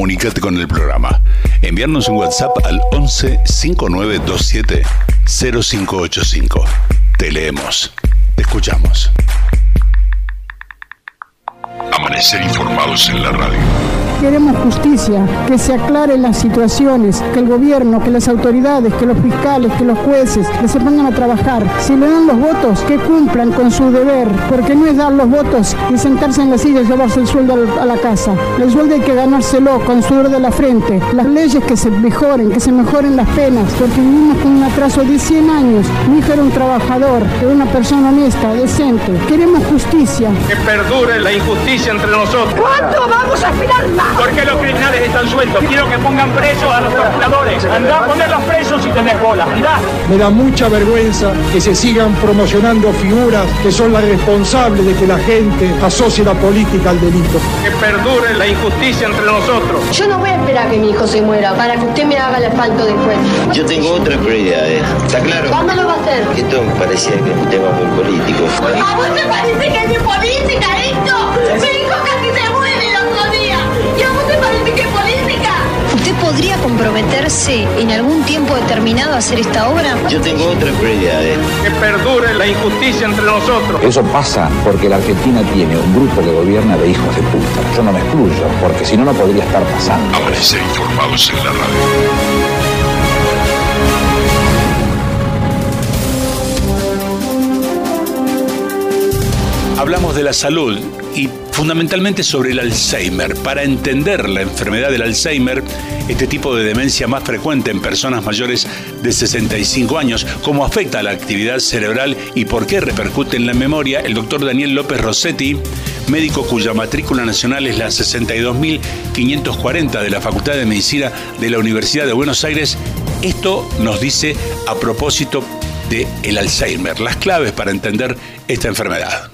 comunicarte con el programa. Enviarnos un WhatsApp al 11 5927 0585. Te leemos. Te escuchamos. Amanecer informados en la radio. Queremos justicia, que se aclaren las situaciones, que el gobierno, que las autoridades, que los fiscales, que los jueces, que se pongan a trabajar. Si le dan los votos, que cumplan con su deber, porque no es dar los votos y sentarse en la silla y llevarse el sueldo a la casa. El sueldo hay que ganárselo con sudor de la frente. Las leyes que se mejoren, que se mejoren las penas, porque vivimos con un atraso de 100 años. Mi hijo era un trabajador, era una persona honesta, decente. Queremos justicia. Que perdure la injusticia entre nosotros. ¿Cuánto vamos a aspirar más? ¿Por qué los criminales están sueltos? Quiero que pongan presos a los torturadores. Andá a ponerlos presos si tenés bola. Andá. Me da mucha vergüenza que se sigan promocionando figuras que son las responsables de que la gente asocie la política al delito. Que perdure la injusticia entre nosotros. Yo no voy a esperar a que mi hijo se muera para que usted me haga el asfalto después. Yo tengo otras prioridades. ¿Está claro? ¿Cuándo lo va a hacer? Esto me parecía que es un tema muy político. ¿A vos te parece que es de política esto? Mi hijo casi se muere día. ¿Y a vos te parece que es política? ¿Usted podría comprometerse en algún tiempo determinado a hacer esta obra? Yo tengo otras prioridades. Que perdure la injusticia entre nosotros. Eso pasa porque la Argentina tiene un grupo que gobierna de hijos de puta. Yo no me excluyo, porque si no, no podría estar pasando. Amanecer informados en la radio. Hablamos de la salud y fundamentalmente sobre el Alzheimer. Para entender la enfermedad del Alzheimer, este tipo de demencia más frecuente en personas mayores de 65 años, cómo afecta a la actividad cerebral y por qué repercute en la memoria, el doctor Daniel López Rossetti, médico cuya matrícula nacional es la 62.540 de la Facultad de Medicina de la Universidad de Buenos Aires, esto nos dice a propósito de el Alzheimer, las claves para entender esta enfermedad.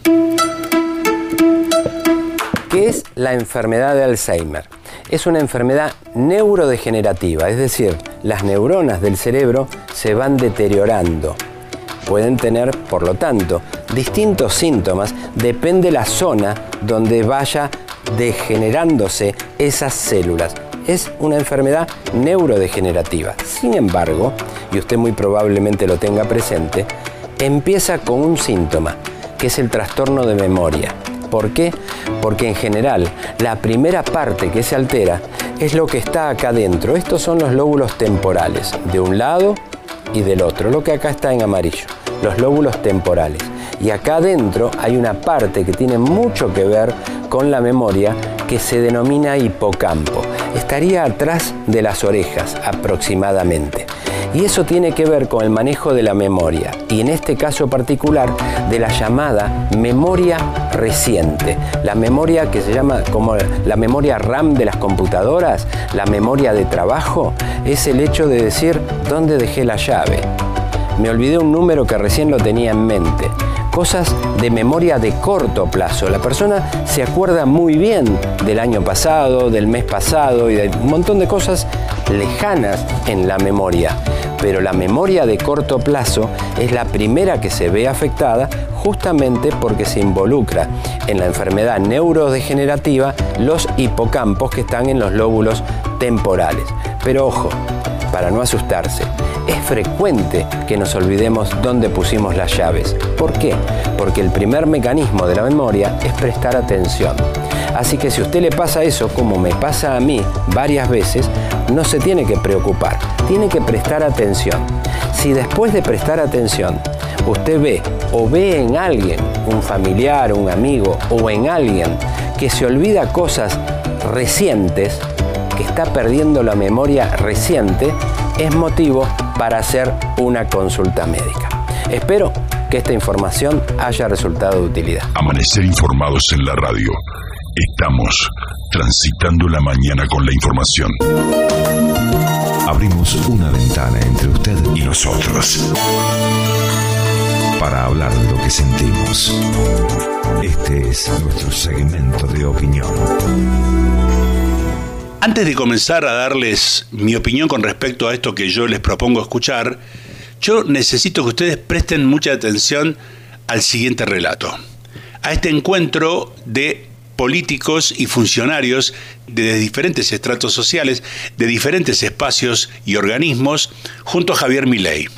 ¿Qué es la enfermedad de Alzheimer? Es una enfermedad neurodegenerativa, es decir, las neuronas del cerebro se van deteriorando. Pueden tener, por lo tanto, distintos síntomas, depende la zona donde vaya degenerándose esas células. Es una enfermedad neurodegenerativa. Sin embargo, y usted muy probablemente lo tenga presente, empieza con un síntoma, que es el trastorno de memoria. ¿Por qué? Porque en general la primera parte que se altera es lo que está acá adentro. Estos son los lóbulos temporales, de un lado y del otro, lo que acá está en amarillo, los lóbulos temporales. Y acá adentro hay una parte que tiene mucho que ver con la memoria que se denomina hipocampo. Estaría atrás de las orejas aproximadamente. Y eso tiene que ver con el manejo de la memoria, y en este caso particular de la llamada memoria reciente, la memoria que se llama como la memoria RAM de las computadoras, la memoria de trabajo, es el hecho de decir dónde dejé la llave. Me olvidé un número que recién lo tenía en mente cosas de memoria de corto plazo. La persona se acuerda muy bien del año pasado, del mes pasado y de un montón de cosas lejanas en la memoria. Pero la memoria de corto plazo es la primera que se ve afectada justamente porque se involucra en la enfermedad neurodegenerativa los hipocampos que están en los lóbulos temporales. Pero ojo, para no asustarse, es frecuente que nos olvidemos dónde pusimos las llaves. ¿Por qué? Porque el primer mecanismo de la memoria es prestar atención. Así que si a usted le pasa eso, como me pasa a mí varias veces, no se tiene que preocupar, tiene que prestar atención. Si después de prestar atención usted ve o ve en alguien, un familiar, un amigo o en alguien que se olvida cosas recientes, que está perdiendo la memoria reciente, es motivo para hacer una consulta médica. Espero que esta información haya resultado de utilidad. Amanecer informados en la radio. Estamos transitando la mañana con la información. Abrimos una ventana entre usted y nosotros para hablar de lo que sentimos. Este es nuestro segmento de opinión. Antes de comenzar a darles mi opinión con respecto a esto que yo les propongo escuchar, yo necesito que ustedes presten mucha atención al siguiente relato, a este encuentro de políticos y funcionarios de diferentes estratos sociales, de diferentes espacios y organismos, junto a Javier Milei.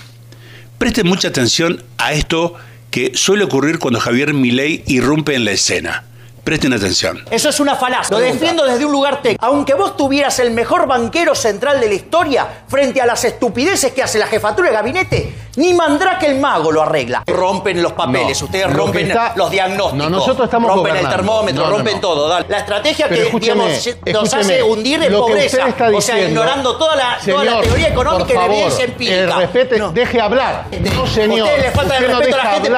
Presten mucha atención a esto que suele ocurrir cuando Javier Milei irrumpe en la escena. Presten atención. Eso es una falacia. Lo defiendo desde un lugar técnico. Aunque vos tuvieras el mejor banquero central de la historia frente a las estupideces que hace la jefatura de gabinete, ni Mandrake el mago lo arregla. Rompen los papeles, No, ustedes lo que rompen está- los diagnósticos. No, nosotros estamos Rompen el termómetro, No, rompen todo. dale. La estrategia Pero que, digamos, nos hace hundir en que pobreza. o sea, ignorando toda la, toda la Señor, teoría económica y la evidencia empírica. eh, respete, deje hablar. No, señor. Usted le falta Usted no respeto a la gente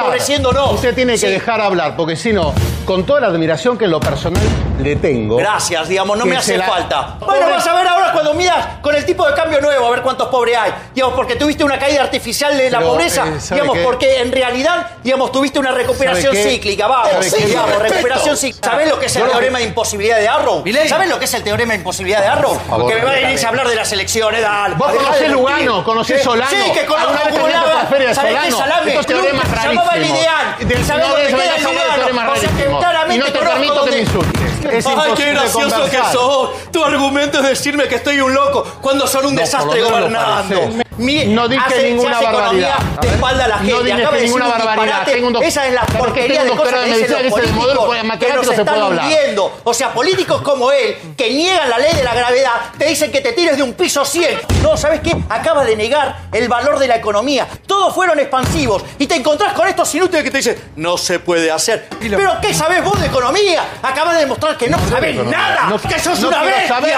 no. Usted tiene que Sí. dejar hablar, porque si no, con toda la admiración que en lo personal le tengo. Gracias, digamos, no que me hace la- falta. Pobre- Bueno, vas a ver ahora cuando midas con el tipo de cambio nuevo, a ver cuántos pobres hay. Digamos, porque tuviste una caída artificial de la pobreza. eh, ¿sabe digamos, qué? porque en realidad, digamos, tuviste una recuperación cíclica. Vamos, ¿Sabe qué? digamos, recuperación cíclica. ¿Sabés lo que es el teorema de imposibilidad de Arrow? ¿Sabés lo que es el teorema de imposibilidad de Arrow? favor, que me va a venir a hablar de las elecciones, dale. Vos conocés. Lugano, conocés. Solano. Sí, que conozco ¿Alguna vez como caminaste nada. por la feria de ¿Sabés qué? Salame Estos teoremas llamaba el ideal. De- ¿Sabés dónde queda el teoremas O sea, que claramente no te permito que me insultes. Es Ay, qué gracioso que sos. Tu argumento es decirme que estoy un loco cuando son un desastre gobernando. No dije hace- se ninguna hace economía barbaridad. de espalda a la gente. No dije Acaba de decir ninguna un barbaridad. Tengo un Esa es la porquería de cosas que en dicen los el modelo políticos que nos se puede están hablar. hundiendo. O sea, políticos como él, que niegan la ley de la gravedad, te dicen que te tires de un piso 100. No, ¿sabes qué? Acaba de negar el valor de la economía. Todos fueron expansivos. Y te encontrás con estos inútiles que te dicen, no se puede hacer. Pero ¿qué sabés vos de economía? Acabas de demostrar que no, economía. nada. No- que sos no una bestia. saber.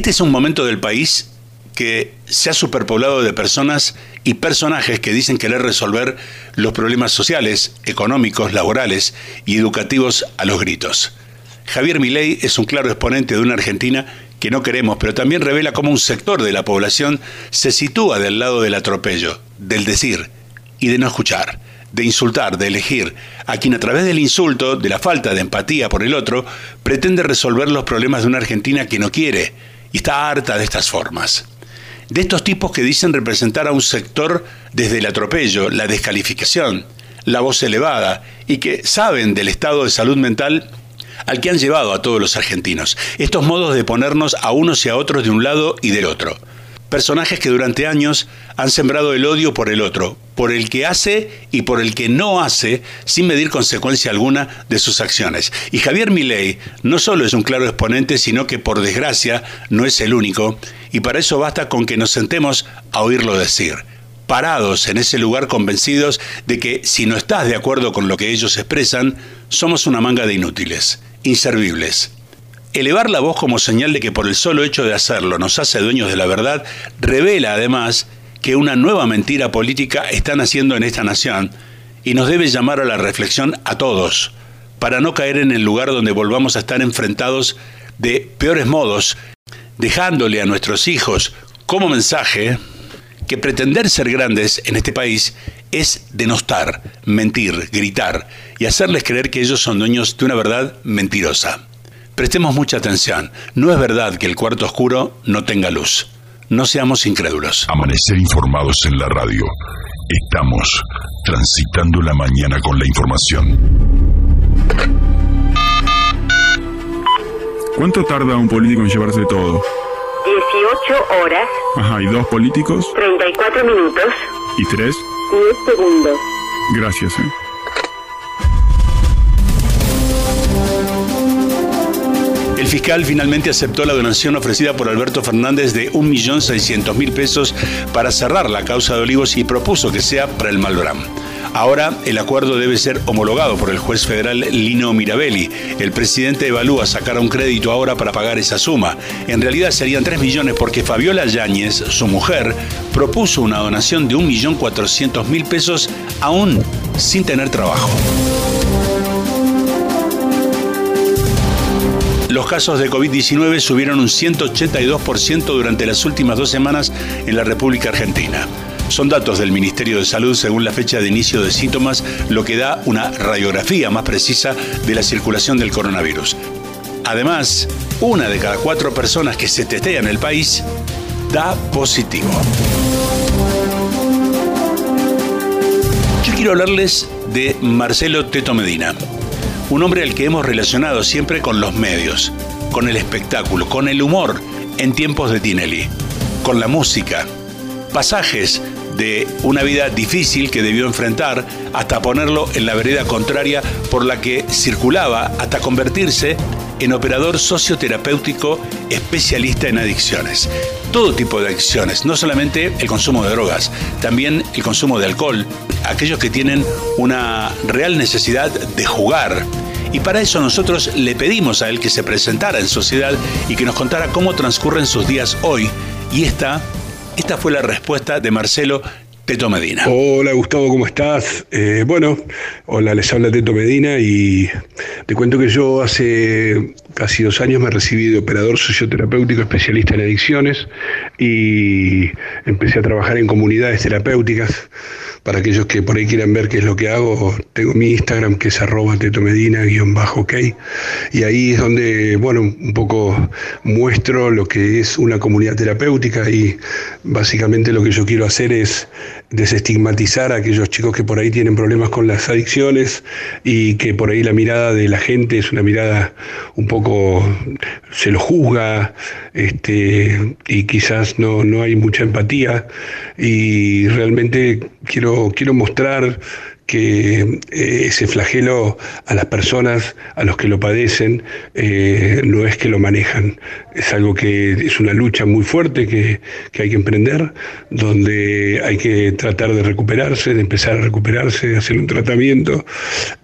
Este es un momento del país que se ha superpoblado de personas y personajes que dicen querer resolver los problemas sociales, económicos, laborales y educativos a los gritos. Javier Milei es un claro exponente de una Argentina que no queremos, pero también revela cómo un sector de la población se sitúa del lado del atropello, del decir y de no escuchar, de insultar, de elegir, a quien a través del insulto, de la falta de empatía por el otro, pretende resolver los problemas de una Argentina que no quiere y está harta de estas formas. De estos tipos que dicen representar a un sector desde el atropello, la descalificación, la voz elevada y que saben del estado de salud mental al que han llevado a todos los argentinos. Estos modos de ponernos a unos y a otros de un lado y del otro. Personajes que durante años han sembrado el odio por el otro, por el que hace y por el que no hace, sin medir consecuencia alguna de sus acciones. Y Javier Milei no solo es un claro exponente, sino que por desgracia no es el único, y para eso basta con que nos sentemos a oírlo decir parados en ese lugar convencidos de que si no estás de acuerdo con lo que ellos expresan, somos una manga de inútiles, inservibles. Elevar la voz como señal de que por el solo hecho de hacerlo nos hace dueños de la verdad, revela además que una nueva mentira política está naciendo en esta nación y nos debe llamar a la reflexión a todos, para no caer en el lugar donde volvamos a estar enfrentados de peores modos, dejándole a nuestros hijos como mensaje que pretender ser grandes en este país es denostar, mentir, gritar y hacerles creer que ellos son dueños de una verdad mentirosa. Prestemos mucha atención. No es verdad que el cuarto oscuro no tenga luz. No seamos incrédulos. Amanecer informados en la radio. Estamos transitando la mañana con la información. ¿Cuánto tarda un político en llevarse todo? 18 horas, Ajá, ¿y dos políticos? 34 minutos, ¿Y tres? 10 segundos. Gracias, ¿eh? El fiscal finalmente aceptó la donación ofrecida por Alberto Fernández de 1.600.000 pesos para cerrar la causa de Olivos y propuso que sea para el Malbrán. Ahora el acuerdo debe ser homologado por el juez federal Lino Mirabelli. El presidente evalúa sacar un crédito ahora para pagar esa suma. En realidad serían 3 millones porque Fabiola Yáñez, su mujer, propuso una donación de 1.400.000 pesos aún sin tener trabajo. casos de COVID-19 subieron un 182% durante las últimas dos semanas en la República Argentina. Son datos del Ministerio de Salud según la fecha de inicio de síntomas, lo que da una radiografía más precisa de la circulación del coronavirus. Además, una de cada cuatro personas que se testea en el país da positivo. Yo quiero hablarles de Marcelo Teto Medina un hombre al que hemos relacionado siempre con los medios, con el espectáculo, con el humor en tiempos de Tinelli, con la música, pasajes de una vida difícil que debió enfrentar hasta ponerlo en la vereda contraria por la que circulaba hasta convertirse en operador socioterapéutico especialista en adicciones. Todo tipo de adicciones, no solamente el consumo de drogas, también el consumo de alcohol, aquellos que tienen una real necesidad de jugar. Y para eso nosotros le pedimos a él que se presentara en sociedad y que nos contara cómo transcurren sus días hoy. Y esta, esta fue la respuesta de Marcelo Teto Medina. Hola Gustavo, ¿cómo estás? Eh, bueno, hola, les habla Teto Medina y te cuento que yo hace casi dos años me recibí de operador socioterapéutico especialista en adicciones y empecé a trabajar en comunidades terapéuticas. Para aquellos que por ahí quieran ver qué es lo que hago, tengo mi Instagram que es arroba tetomedina-ok y ahí es donde, bueno, un poco muestro lo que es una comunidad terapéutica y básicamente lo que yo quiero hacer es desestigmatizar a aquellos chicos que por ahí tienen problemas con las adicciones y que por ahí la mirada de la gente es una mirada un poco, se lo juzga este, y quizás no, no hay mucha empatía. Y realmente quiero, quiero mostrar que eh, ese flagelo a las personas, a los que lo padecen, eh, no es que lo manejan, es algo que es una lucha muy fuerte que, que, hay que emprender, donde hay que tratar de recuperarse, de empezar a recuperarse, de hacer un tratamiento.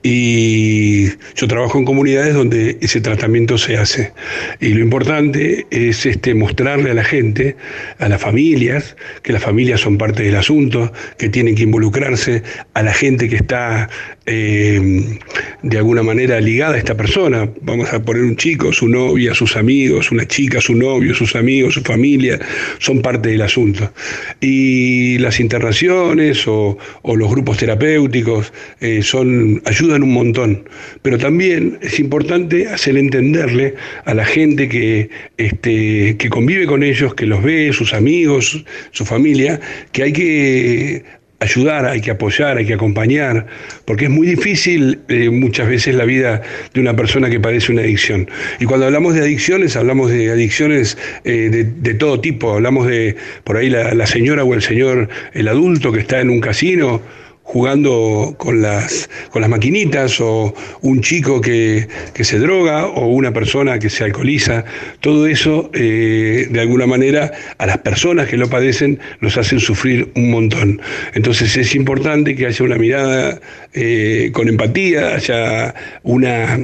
Y yo trabajo en comunidades donde ese tratamiento se hace. Y lo importante es este, mostrarle a la gente, a las familias, que las familias son parte del asunto, que tienen que involucrarse, a la gente que está eh, de alguna manera ligada a esta persona. Vamos a poner un chico, su novia, sus amigos, una chica, su novio, sus amigos, su familia, son parte del asunto. Y las internaciones o, los grupos terapéuticos eh, son, ayudan un montón. Pero también es importante hacer entenderle a la gente que, este, que convive con ellos, que los ve, sus amigos, su familia, que hay que ayudar, hay que apoyar, hay que acompañar, porque es muy difícil eh, muchas veces la vida de una persona que padece una adicción. Y cuando hablamos de adicciones, hablamos de adicciones eh, de, de, todo tipo, hablamos de por ahí la, la señora o el señor, el adulto que está en un casino jugando con las, con las maquinitas, o un chico que, que, se droga, o una persona que se alcoholiza, todo eso eh, de alguna manera a las personas que lo padecen los hacen sufrir un montón. Entonces es importante que haya una mirada eh, con empatía, haya una,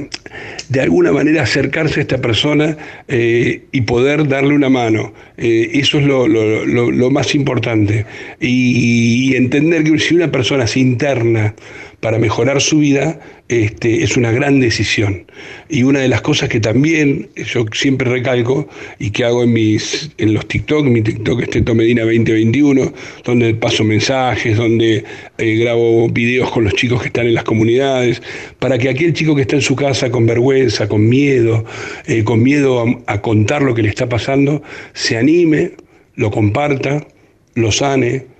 de alguna manera acercarse a esta persona eh, y poder darle una mano. eso es lo, lo, más importante. Y, y entender que si una persona interna para mejorar su vida, este, es una gran decisión. Y una de las cosas que también yo siempre recalco y que hago en, mis, en los TikTok, mi TikTok es Teto Medina 2021, donde paso mensajes, donde eh, grabo videos con los chicos que están en las comunidades, para que aquel chico que está en su casa con vergüenza, con miedo, eh, con miedo a, a contar lo que le está pasando, se anime, lo comparta, lo sane,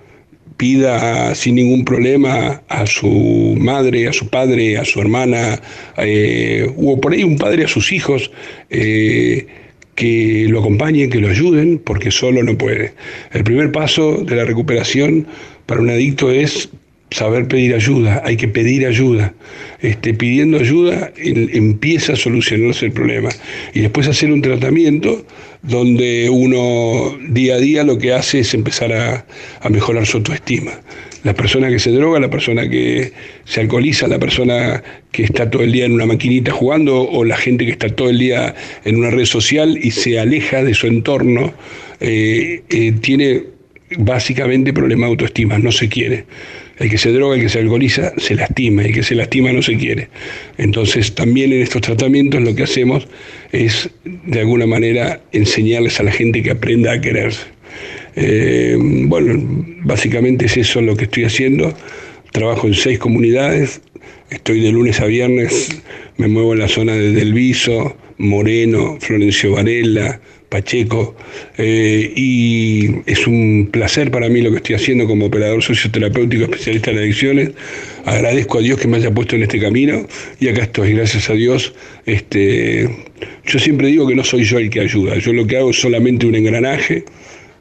pida sin ningún problema a su madre, a su padre, a su hermana, eh, o por ahí un padre a sus hijos, eh, que lo acompañen, que lo ayuden, porque solo no puede. El primer paso de la recuperación para un adicto es saber pedir ayuda, hay que pedir ayuda. Este, pidiendo ayuda el, empieza a solucionarse el problema. Y después hacer un tratamiento donde uno día a día lo que hace es empezar a, mejorar su autoestima. La persona que se droga, la persona que se alcoholiza, la persona que está todo el día en una maquinita jugando o la gente que está todo el día en una red social y se aleja de su entorno, eh, eh, tiene básicamente problema de autoestima, no se quiere. El que se droga, el que se alcoholiza, se lastima, el que se lastima no se quiere. Entonces también en estos tratamientos lo que hacemos es de alguna manera enseñarles a la gente que aprenda a quererse. Eh, bueno, básicamente es eso lo que estoy haciendo. Trabajo en seis comunidades, estoy de lunes a viernes, me muevo en la zona de Del Viso, Moreno, Florencio Varela, Pacheco, eh, y es un placer para mí lo que estoy haciendo como operador socioterapéutico especialista en adicciones. Agradezco a Dios que me haya puesto en este camino y acá estoy, gracias a Dios. Este, yo siempre digo que no soy yo el que ayuda, yo lo que hago es solamente un engranaje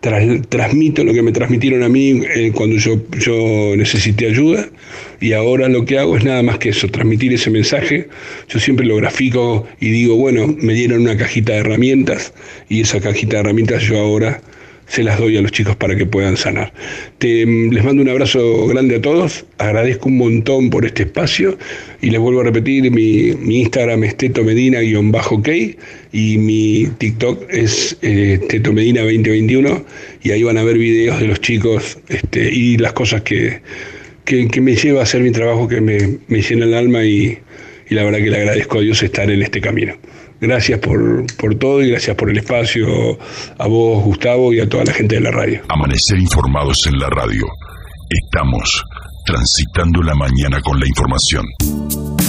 transmito lo que me transmitieron a mí eh, cuando yo, yo necesité ayuda y ahora lo que hago es nada más que eso, transmitir ese mensaje. Yo siempre lo grafico y digo, bueno, me dieron una cajita de herramientas y esa cajita de herramientas yo ahora se las doy a los chicos para que puedan sanar. Te, les mando un abrazo grande a todos, agradezco un montón por este espacio y les vuelvo a repetir, mi, Instagram es tetomedina-ok y mi TikTok es eh, tetomedina2021 y ahí van a ver videos de los chicos este, y las cosas que, que, me lleva a hacer mi trabajo, que me, me llena el alma y, y la verdad que le agradezco a Dios estar en este camino. Gracias por, por todo y gracias por el espacio a vos, Gustavo, y a toda la gente de la radio. Amanecer informados en la radio. Estamos transitando la mañana con la información.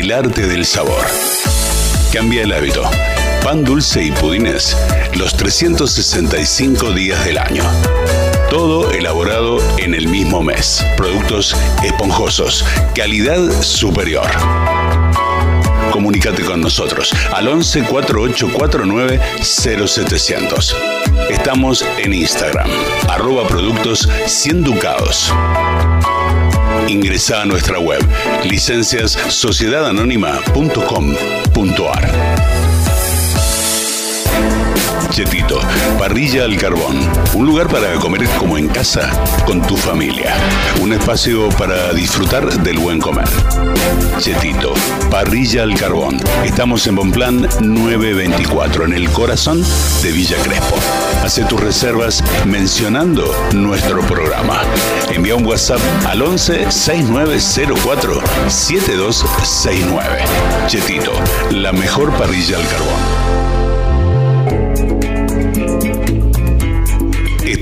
El arte del sabor. Cambia el hábito. Pan dulce y pudines los 365 días del año. Todo elaborado en el mismo mes. Productos esponjosos, calidad superior. Comunícate con nosotros al 11 4849 0700. Estamos en Instagram, arroba productos 100 ducados. Ingresa a nuestra web licenciassociedadanónima.com.ar. Chetito, parrilla al carbón. Un lugar para comer como en casa, con tu familia. Un espacio para disfrutar del buen comer. Chetito, parrilla al carbón. Estamos en Bonplan 924, en el corazón de Villa Crespo. Hace tus reservas mencionando nuestro programa. Envía un WhatsApp al 11 6904 7269. Chetito, la mejor parrilla al carbón.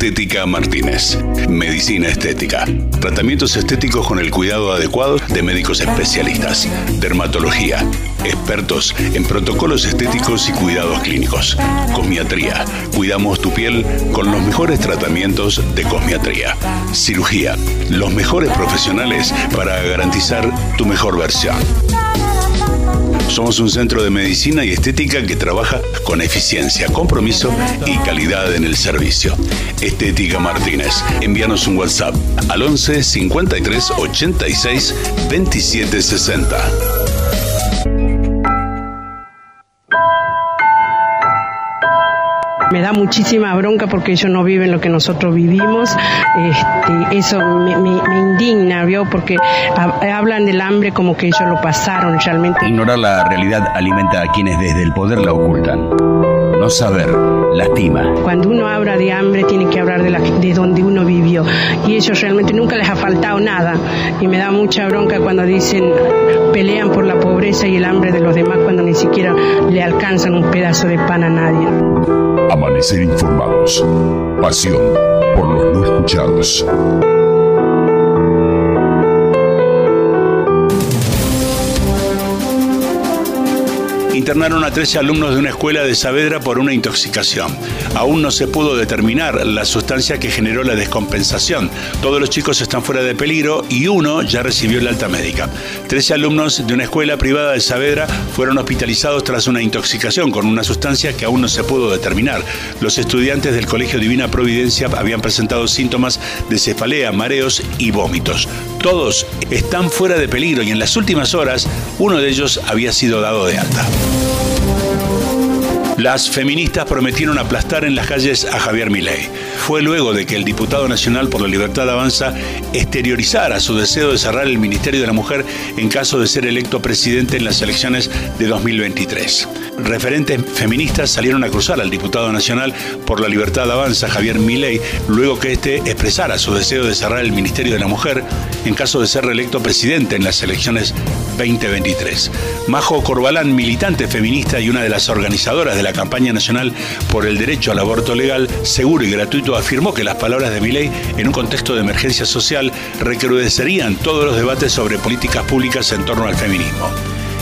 Estética Martínez. Medicina estética. Tratamientos estéticos con el cuidado adecuado de médicos especialistas. Dermatología. Expertos en protocolos estéticos y cuidados clínicos. Cosmiatría. Cuidamos tu piel con los mejores tratamientos de cosmiatría. Cirugía. Los mejores profesionales para garantizar tu mejor versión. Somos un centro de medicina y estética que trabaja con eficiencia, compromiso y calidad en el servicio. Estética Martínez. Envíanos un WhatsApp al 11 53 86 27 60. Me da muchísima bronca porque ellos no viven lo que nosotros vivimos. Este, eso me, indigna, ¿vio? Porque ha- hablan del hambre como que ellos lo pasaron realmente. Ignorar la realidad alimenta a quienes desde el poder la ocultan. No saber lastima. Cuando uno habla de hambre tiene que hablar de, la, de donde uno vivió. Y ellos realmente nunca les ha faltado nada. Y me da mucha bronca cuando dicen pelean por la pobreza y el hambre de los demás cuando ni siquiera le alcanzan un pedazo de pan a nadie. Amanecer informados. Pasión por los no escuchados. Internaron a 13 alumnos de una escuela de Saavedra por una intoxicación. Aún no se pudo determinar la sustancia que generó la descompensación. Todos los chicos están fuera de peligro y uno ya recibió el alta médica. 13 alumnos de una escuela privada de Saavedra fueron hospitalizados tras una intoxicación con una sustancia que aún no se pudo determinar. Los estudiantes del Colegio Divina Providencia habían presentado síntomas de cefalea, mareos y vómitos. Todos están fuera de peligro y en las últimas horas uno de ellos había sido dado de alta. Las feministas prometieron aplastar en las calles a Javier Milei. Fue luego de que el diputado nacional por la libertad avanza exteriorizara su deseo de cerrar el Ministerio de la Mujer en caso de ser electo presidente en las elecciones de 2023. Referentes feministas salieron a cruzar al diputado nacional por la libertad avanza Javier Milei luego que éste expresara su deseo de cerrar el Ministerio de la Mujer en caso de ser reelecto presidente en las elecciones 2023. Majo Corbalán, militante feminista y una de las organizadoras de la campaña nacional por el derecho al aborto legal, seguro y gratuito, afirmó que las palabras de Milei en un contexto de emergencia social recrudecerían todos los debates sobre políticas públicas en torno al feminismo.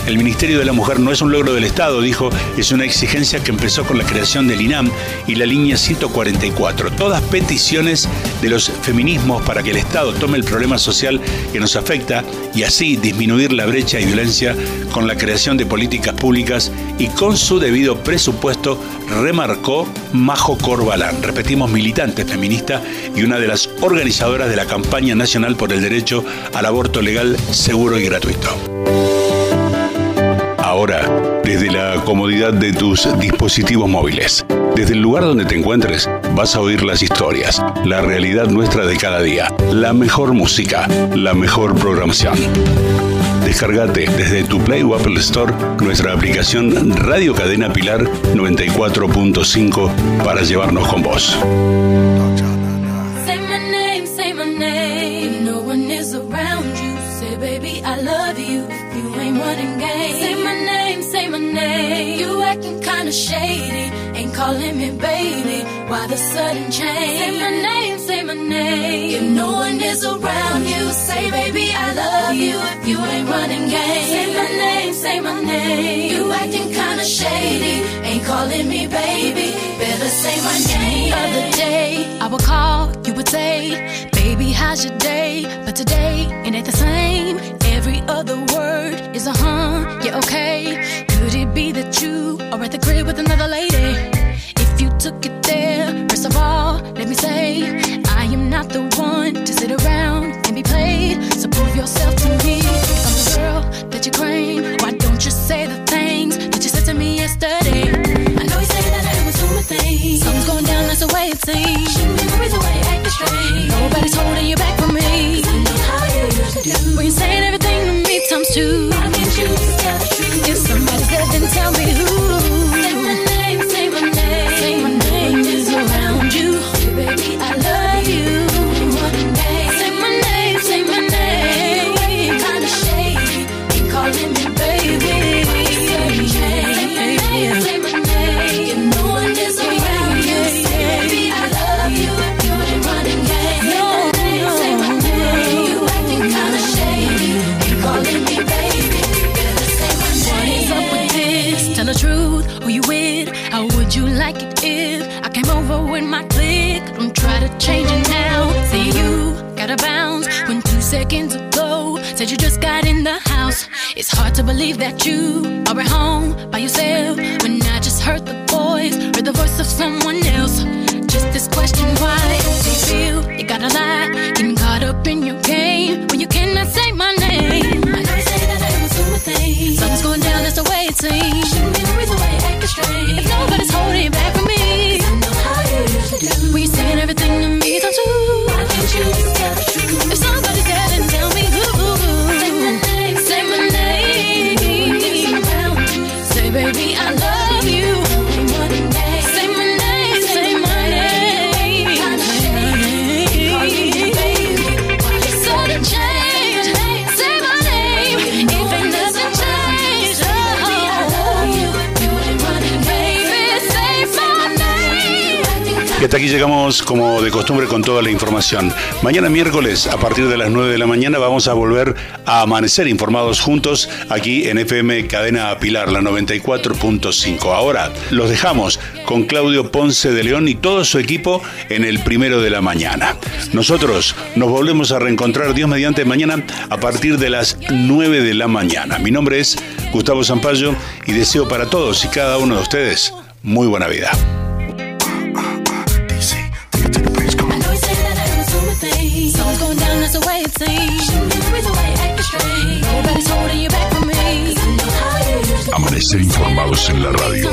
El Ministerio de la Mujer no es un logro del Estado, dijo, es una exigencia que empezó con la creación del INAM y la línea 144. Todas peticiones de los feminismos para que el Estado tome el problema social que nos afecta y así disminuir la brecha y violencia con la creación de políticas públicas y con su debido presupuesto, remarcó Majo Corbalán. Repetimos, militante feminista y una de las organizadoras de la campaña nacional por el derecho al aborto legal, seguro y gratuito. Ahora, desde la comodidad de tus dispositivos móviles, desde el lugar donde te encuentres, vas a oír las historias, la realidad nuestra de cada día, la mejor música, la mejor programación. Descargate desde tu Play o Apple Store nuestra aplicación Radio Cadena Pilar 94.5 para llevarnos con vos. Say say. No. Baby, I love you. You ain't ain't running game. Say my name, say my name. You acting kinda shady, ain't calling me baby. Why the sudden change? Say my name, say my name. If no one is around you, say baby I love you. If you ain't running game, say my name, say my name. You acting kinda shady, ain't calling me baby. Better say my name. Other day I would call, you would say, baby how's your day? But today it ain't the same. Every other word is a huh, yeah okay. Could it be that you are at the crib with another lady? If you took it there, first of all, let me say, I am not the one to sit around and be played. So prove yourself to me. I'm the girl that you claim. Why don't you say the things that you said to me yesterday? I know you say that I was doing things. Something's going down, that's the way it seems. Shouldn't the reason Nobody's holding you back from me. I know how you used to do. When you're saying everything to me times two. Seconds ago said you just got in the house. It's hard to believe that you are at home by yourself when I just heard the voice, heard the voice of someone else. Just this question, why do you feel you gotta lie? Getting caught up in your game when you cannot say my name. I you say that I was doing things. Something's going down, that's the way it seems. Shouldn't be the reason why you're acting strange. If nobody's holding back Y hasta aquí llegamos como de costumbre con toda la información. Mañana miércoles a partir de las 9 de la mañana vamos a volver a amanecer informados juntos aquí en FM Cadena Pilar, la 94.5. Ahora los dejamos con Claudio Ponce de León y todo su equipo en el primero de la mañana. Nosotros nos volvemos a reencontrar Dios mediante mañana a partir de las 9 de la mañana. Mi nombre es Gustavo Zampayo y deseo para todos y cada uno de ustedes muy buena vida. How you used to do. Amanecer informados en la radio.